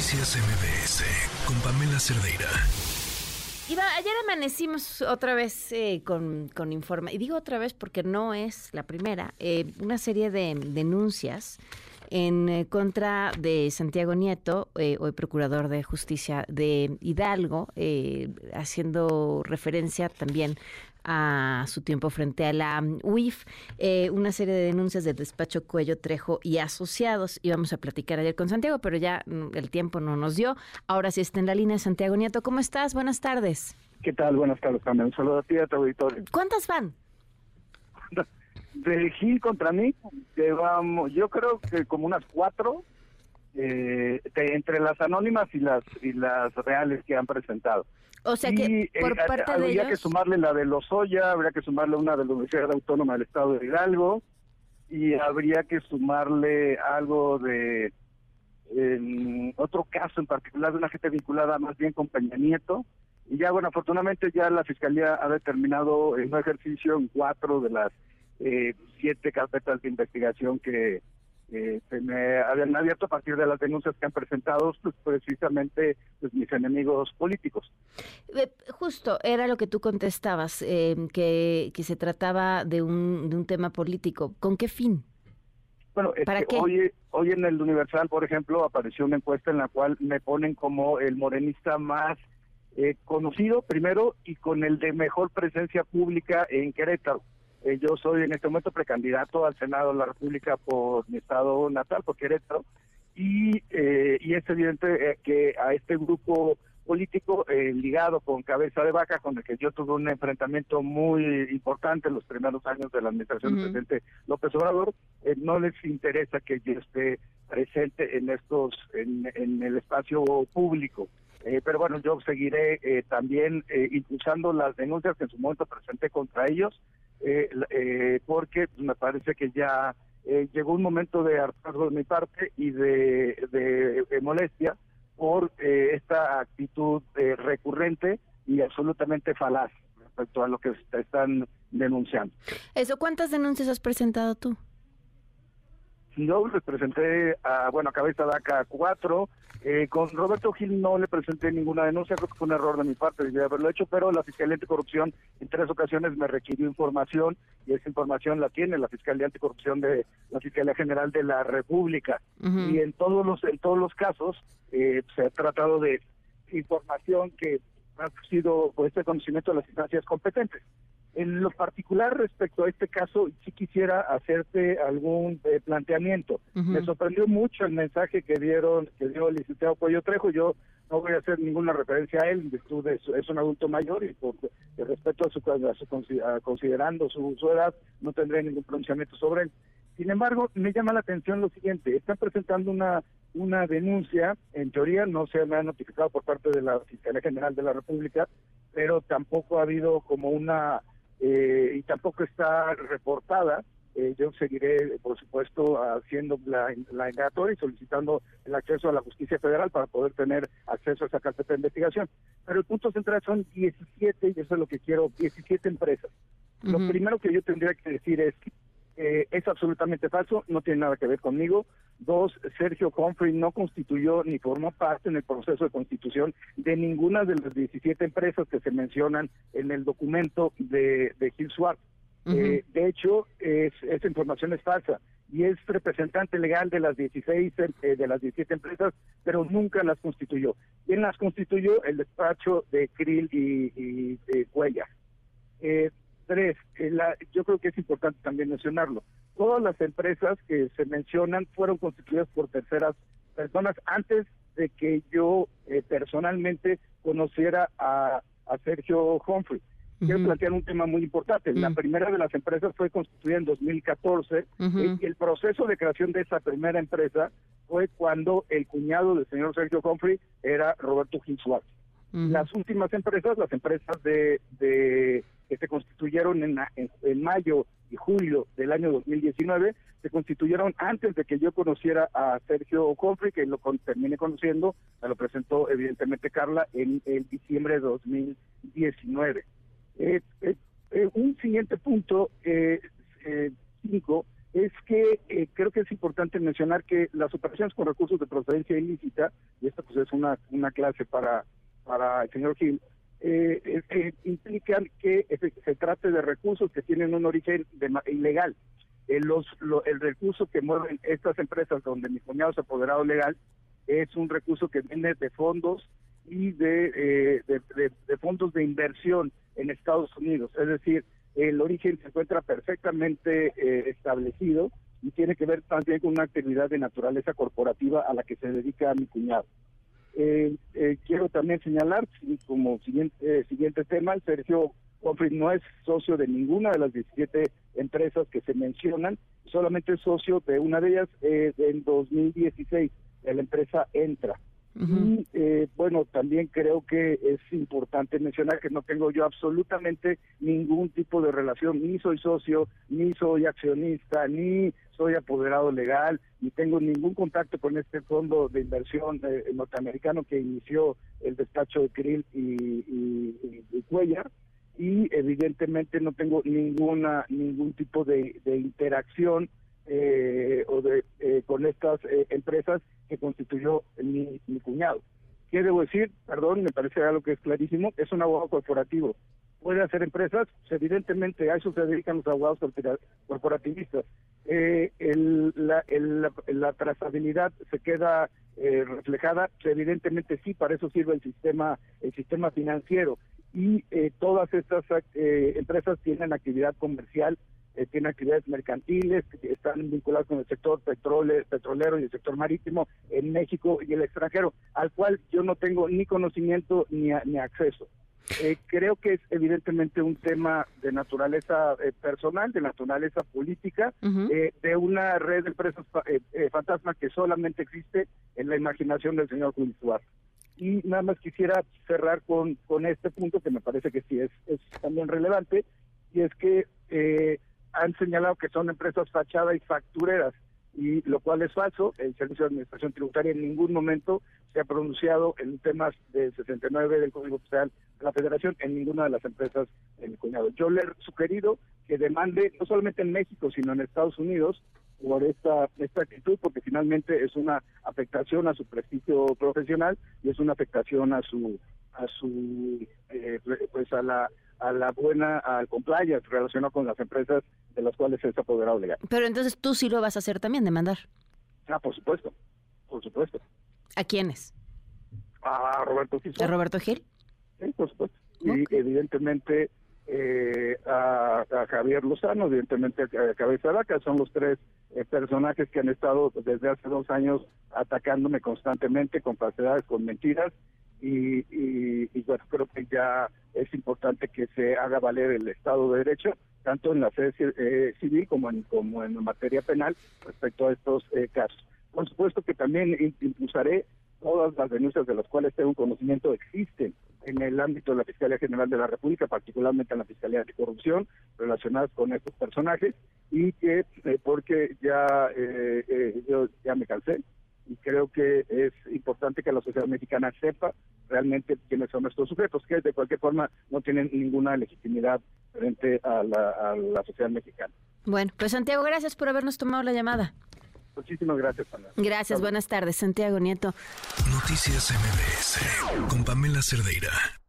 Noticias MBS con Pamela Cerdeira. Iba, ayer amanecimos otra vez eh, con, con informe, y digo otra vez porque no es la primera, eh, una serie de denuncias en eh, contra de Santiago Nieto, hoy procurador de justicia de Hidalgo, haciendo referencia también a su tiempo frente a la UIF, eh, una serie de denuncias del despacho Cuello Trejo y asociados. Íbamos a platicar ayer con Santiago, pero ya mm, el tiempo no nos dio. Ahora sí está en la línea Santiago Nieto. ¿Cómo estás? Buenas tardes. ¿Qué tal? Buenas tardes también. Un saludo a ti y a tu auditorio. ¿Cuántas van? De Gil contra mí, vamos, yo creo que como unas cuatro, eh, entre las anónimas y las y las reales que han presentado. O sea que por eh, parte de Habría que sumarle la de Lozoya, habría que sumarle una de la Universidad Autónoma del Estado de Hidalgo y habría que sumarle algo de otro caso en particular de una gente vinculada más bien con Peña Nieto. Y ya, bueno, afortunadamente ya la Fiscalía ha determinado en un ejercicio en cuatro de las eh, siete carpetas de investigación que eh, se me habían abierto a partir de las denuncias que han presentado pues, precisamente pues, mis enemigos políticos. Eh, justo, era lo que tú contestabas, eh, que, que se trataba de un, de un tema político. ¿Con qué fin? Bueno, ¿Para Hoy, hoy en el Universal, por ejemplo, apareció una encuesta en la cual me ponen como el morenista más conocido primero y con el de mejor presencia pública en Querétaro. Eh, yo soy en este momento precandidato al Senado de la República por mi estado natal, por Querétaro, y, eh, y es evidente eh, que a este grupo político ligado con cabeza de vaca, con el que yo tuve un enfrentamiento muy importante en los primeros años de la administración del presidente López Obrador, no les interesa que yo esté presente en estos, en, en el espacio público. pero bueno, yo seguiré también impulsando las denuncias que en su momento presenté contra ellos eh, eh, porque me parece que ya eh, llegó un momento de hartazgo de mi parte y de, de, molestia por eh, esta actitud recurrente y absolutamente falaz respecto a lo que están denunciando. Eso, ¿cuántas denuncias has presentado tú? Yo les presenté, a, bueno, a Cabeza DACA cuatro. Eh, con Roberto Gil no le presenté ninguna denuncia, creo que fue un error de mi parte, de haberlo hecho, pero la Fiscalía Anticorrupción en tres ocasiones me requirió información y esa información la tiene la Fiscalía Anticorrupción de la Fiscalía General de la República. Y en todos los en todos los casos eh, se ha tratado de información que ha sido por este conocimiento de las instancias competentes. En lo particular respecto a este caso, sí quisiera hacerte algún eh, planteamiento. Me sorprendió mucho el mensaje que dieron, que dio el licenciado Cuello Trejo. Yo no voy a hacer ninguna referencia a él, en virtud de es un adulto mayor y por respeto a su, considerando su, su edad, no tendré ningún pronunciamiento sobre él. Sin embargo, me llama la atención lo siguiente, están presentando una una denuncia, en teoría no se me ha notificado por parte de la Fiscalía General de la República, pero tampoco ha habido como una eh, y tampoco está reportada. Eh, yo seguiré, por supuesto, haciendo la, la y solicitando el acceso a la justicia federal para poder tener acceso a esa carpeta de investigación. Pero el punto central son 17, y eso es lo que quiero, 17 empresas. Lo primero que yo tendría que decir es, eh, es absolutamente falso, no tiene nada que ver conmigo. Dos, Sergio Humphrey no constituyó ni formó parte en el proceso de constitución de ninguna de las 17 empresas que se mencionan en el documento de, de Gil Suárez. Eh, de hecho, es, esa información es falsa y es representante legal de las 16 eh, de las 17 empresas, pero nunca las constituyó. ¿Quién las constituyó? El despacho de Krill y, y Cuellar. Eh, Tres, eh, yo creo que es importante también mencionarlo. Todas las empresas que se mencionan fueron constituidas por terceras personas antes de que yo eh, personalmente conociera a, Sergio Humphrey. Quiero plantear un tema muy importante. La primera de las empresas fue constituida en 2014 y el proceso de creación de esa primera empresa fue cuando el cuñado del señor Sergio Humphrey era Roberto Gil Las últimas empresas, las empresas de que se constituyeron en, en, mayo y julio del año 2019, se constituyeron antes de que yo conociera a Sergio Confri, que lo terminé conociendo, me lo presentó evidentemente Carla en, diciembre de 2019. Eh, eh, eh, un siguiente punto, cinco, es que eh, creo que es importante mencionar que las operaciones con recursos de procedencia ilícita, y esta pues es una, una clase para, para el señor Gil, eh, eh, implican que se trate de recursos que tienen un origen ilegal. los, el recurso que mueven estas empresas donde mi cuñado es apoderado legal es un recurso que viene de fondos y de, de fondos de inversión en Estados Unidos. Es decir, el origen se encuentra perfectamente eh, establecido y tiene que ver también con una actividad de naturaleza corporativa a la que se dedica mi cuñado. Eh, eh, quiero también señalar, como siguiente, siguiente tema, Sergio Confrit no es socio de ninguna de las 17 empresas que se mencionan, solamente es socio de una de ellas en 2016, de la empresa Entra. Y eh, bueno, también creo que es importante mencionar que no tengo yo absolutamente ningún tipo de relación, ni soy socio, ni soy accionista, ni soy apoderado legal, ni tengo ningún contacto con este fondo de inversión eh, norteamericano que inició el despacho de Krill y, y, Cuellar. Y evidentemente no tengo ninguna ningún tipo de interacción eh, o de eh, con estas eh, empresas que constituyó mi, mi cuñado. ¿Qué debo decir? Perdón, me parece algo que es clarísimo, es un abogado corporativo. ¿Puede hacer empresas? Pues, evidentemente a eso se dedican los abogados corporativistas. el, la, trazabilidad se queda reflejada, pues, evidentemente sí, para eso sirve el sistema, el sistema financiero. Y todas estas empresas tienen actividad comercial eh, tiene actividades mercantiles, que están vinculadas con el sector petrole, petrolero y el sector marítimo en México y el extranjero, al cual yo no tengo ni conocimiento ni, ni acceso. Eh, creo que es evidentemente un tema de naturaleza eh, personal, de naturaleza política, de una red de empresas fantasma que solamente existe en la imaginación del señor Julio Suárez. Y nada más quisiera cerrar con, con este punto que me parece que sí es, es también relevante, y es que eh, han señalado que son empresas fachada y factureras, y lo cual es falso. El Servicio de Administración Tributaria en ningún momento se ha pronunciado en temas del 69 del Código Fiscal de la Federación en ninguna de las empresas de mi cuñado. Yo le he sugerido que demande no solamente en México, sino en Estados Unidos por esta, esta actitud, porque finalmente es una afectación a su prestigio profesional y es una afectación a su a su eh, pues a la a la buena, al compliance relacionado con las empresas de las cuales es apoderado legal. Pero entonces tú sí lo vas a hacer también, demandar. Ah, por supuesto, por supuesto. ¿A quiénes? A Roberto Gil. ¿A Roberto Gil? Sí, por supuesto. Y evidentemente eh, a, Javier Lozano, evidentemente a Cabeza Vaca, son los tres eh, personajes que han estado desde hace dos años atacándome constantemente con falsedades, con mentiras y, y, bueno, creo que ya es importante que se haga valer el Estado de Derecho, tanto en la sede eh, civil como en, como en materia penal respecto a estos eh, casos. Por supuesto que también impulsaré todas las denuncias de las cuales tengo conocimiento existen en el ámbito de la Fiscalía General de la República, particularmente en la Fiscalía de Corrupción, relacionadas con estos personajes, y que eh, porque ya yo ya me cansé, y creo que es importante que la sociedad mexicana sepa realmente quiénes son estos sujetos, que de cualquier forma no tienen ninguna legitimidad frente a la, sociedad mexicana. Bueno, pues Santiago, gracias por habernos tomado la llamada. Muchísimas gracias, Pamela. Gracias, buenas tardes, Santiago Nieto. Noticias MBS con Pamela Cerdeira.